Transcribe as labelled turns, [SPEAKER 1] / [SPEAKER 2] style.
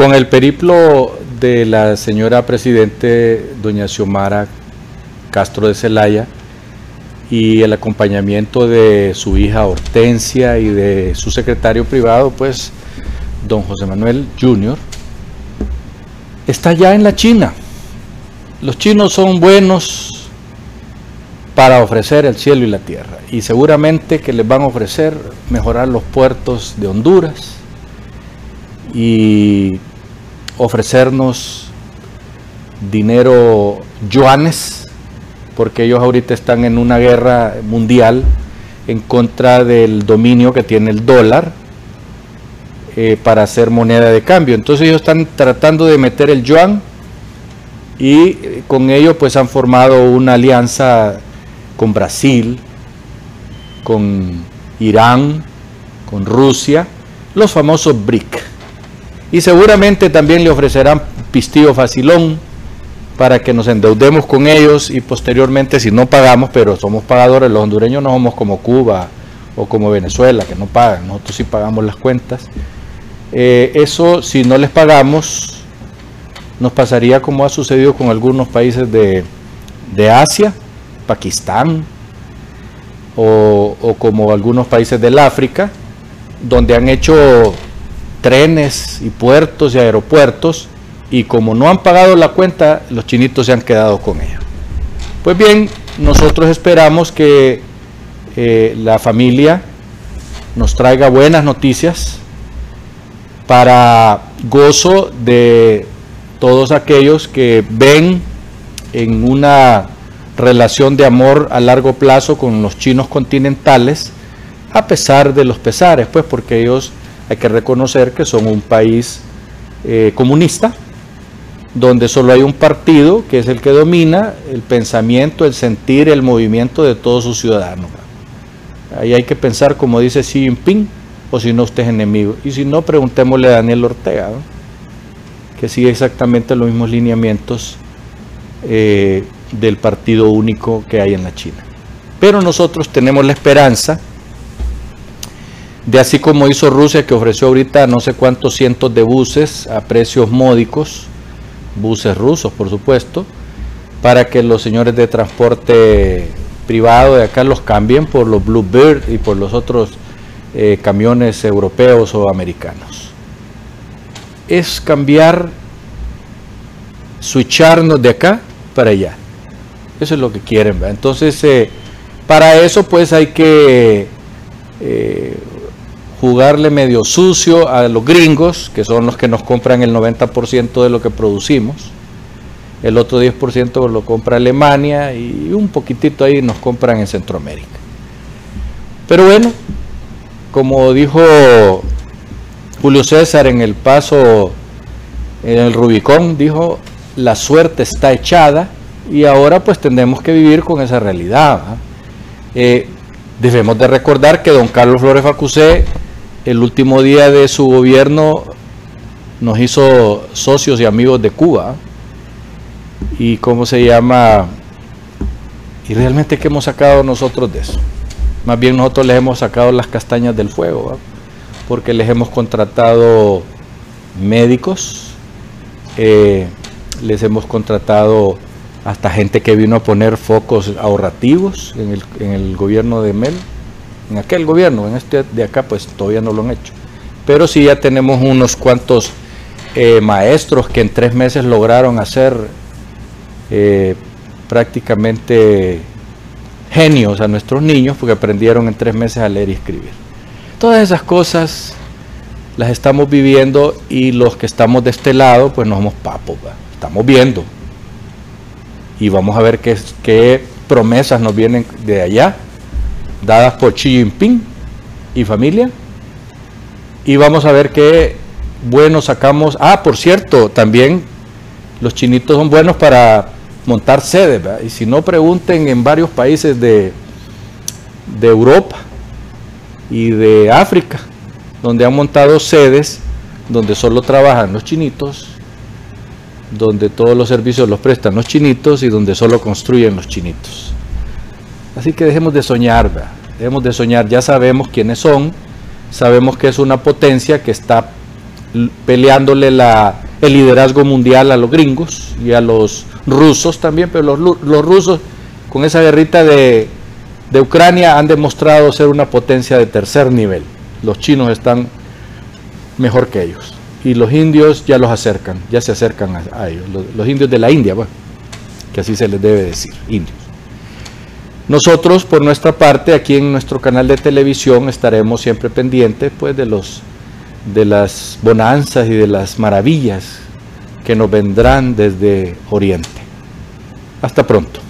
[SPEAKER 1] Con el periplo de la señora Presidente, doña Xiomara Castro de Celaya, y el acompañamiento de su hija Hortensia y de su secretario privado, pues, don José Manuel Jr., está ya en la China. Los chinos son buenos para ofrecer el cielo y la tierra y seguramente que les van a ofrecer mejorar los puertos de Honduras y ofrecernos dinero yuanes porque ellos ahorita están en una guerra mundial en contra del dominio que tiene el dólar eh, para hacer moneda de cambio. Entonces ellos están tratando de meter el yuan y eh, con ello pues han formado una alianza con Brasil, con Irán, con Rusia, los famosos BRIC. Y seguramente también le ofrecerán pistillo facilón, para que nos endeudemos con ellos y posteriormente si no pagamos, pero somos pagadores, los hondureños no somos como Cuba o como Venezuela, que no pagan, nosotros sí pagamos las cuentas. Eh, eso si no les pagamos, nos pasaría como ha sucedido con algunos países de, Asia, Pakistán, o, o como algunos países del África, donde han hecho trenes y puertos y aeropuertos y como no han pagado la cuenta, los chinitos se han quedado con ella. Pues bien, nosotros esperamos que eh, la familia nos traiga buenas noticias para gozo de todos aquellos que ven en una relación de amor a largo plazo con los chinos continentales, a pesar de los pesares, pues porque ellos hay que reconocer que son un país eh, comunista, donde solo hay un partido que es el que domina el pensamiento, el sentir, el movimiento de todos sus ciudadanos. Ahí hay que pensar como dice Xi Jinping, o si no usted es enemigo. Y si no, preguntémosle a Daniel Ortega, que sigue exactamente los mismos lineamientos eh, del partido único que hay en la China. Pero nosotros tenemos la esperanza de así como hizo Rusia, que ofreció ahorita no sé cuántos cientos de buses a precios módicos, buses rusos, por supuesto, para que los señores de transporte privado de acá los cambien por los Bluebird y por los otros eh, camiones europeos o americanos. Es cambiar, switcharnos de acá para allá. Eso es lo que quieren. Entonces, eh, para eso pues hay que eh, jugarle medio sucio a los gringos, que son los que nos compran el 90% de lo que producimos. El otro 10% lo compra Alemania y un poquitito ahí nos compran en Centroamérica. Pero bueno, como dijo Julio César en el paso en el Rubicón, dijo, la suerte está echada y ahora pues tendremos que vivir con esa realidad. Eh, debemos de recordar que don Carlos Flores Facusé el último día de su gobierno nos hizo socios y amigos de Cuba. ¿Y cómo se llama? ¿Y realmente qué hemos sacado nosotros de eso? Más bien nosotros les hemos sacado las castañas del fuego, porque les hemos contratado médicos, eh, les hemos contratado hasta gente que vino a poner focos ahorrativos en el, en el gobierno de Mel en aquel gobierno, en este de acá pues todavía no lo han hecho. Pero sí ya tenemos unos cuantos eh, maestros que en tres meses lograron hacer eh, prácticamente genios a nuestros niños porque aprendieron en tres meses a leer y escribir. Todas esas cosas las estamos viviendo y los que estamos de este lado pues no somos papos, estamos viendo y vamos a ver qué, qué promesas nos vienen de allá dadas por Xi Jinping y familia. Y vamos a ver qué bueno sacamos. Ah, por cierto, también los chinitos son buenos para montar sedes. Y si no, pregunten en varios países de, de Europa y de África, donde han montado sedes donde solo trabajan los chinitos, donde todos los servicios los prestan los chinitos y donde solo construyen los chinitos. Así que dejemos de soñar, dejemos de soñar, ya sabemos quiénes son, sabemos que es una potencia que está peleándole el liderazgo mundial a los gringos y a los rusos también, pero los, los rusos con esa guerrita de, de Ucrania han demostrado ser una potencia de tercer nivel. Los chinos están mejor que ellos. Y los indios ya los acercan, ya se acercan a, ellos. Los, indios de la India, bueno, que así se les debe decir, indios. Nosotros, por nuestra parte, aquí en nuestro canal de televisión estaremos siempre pendientes pues, de, los, de las bonanzas y de las maravillas que nos vendrán desde Oriente. Hasta pronto.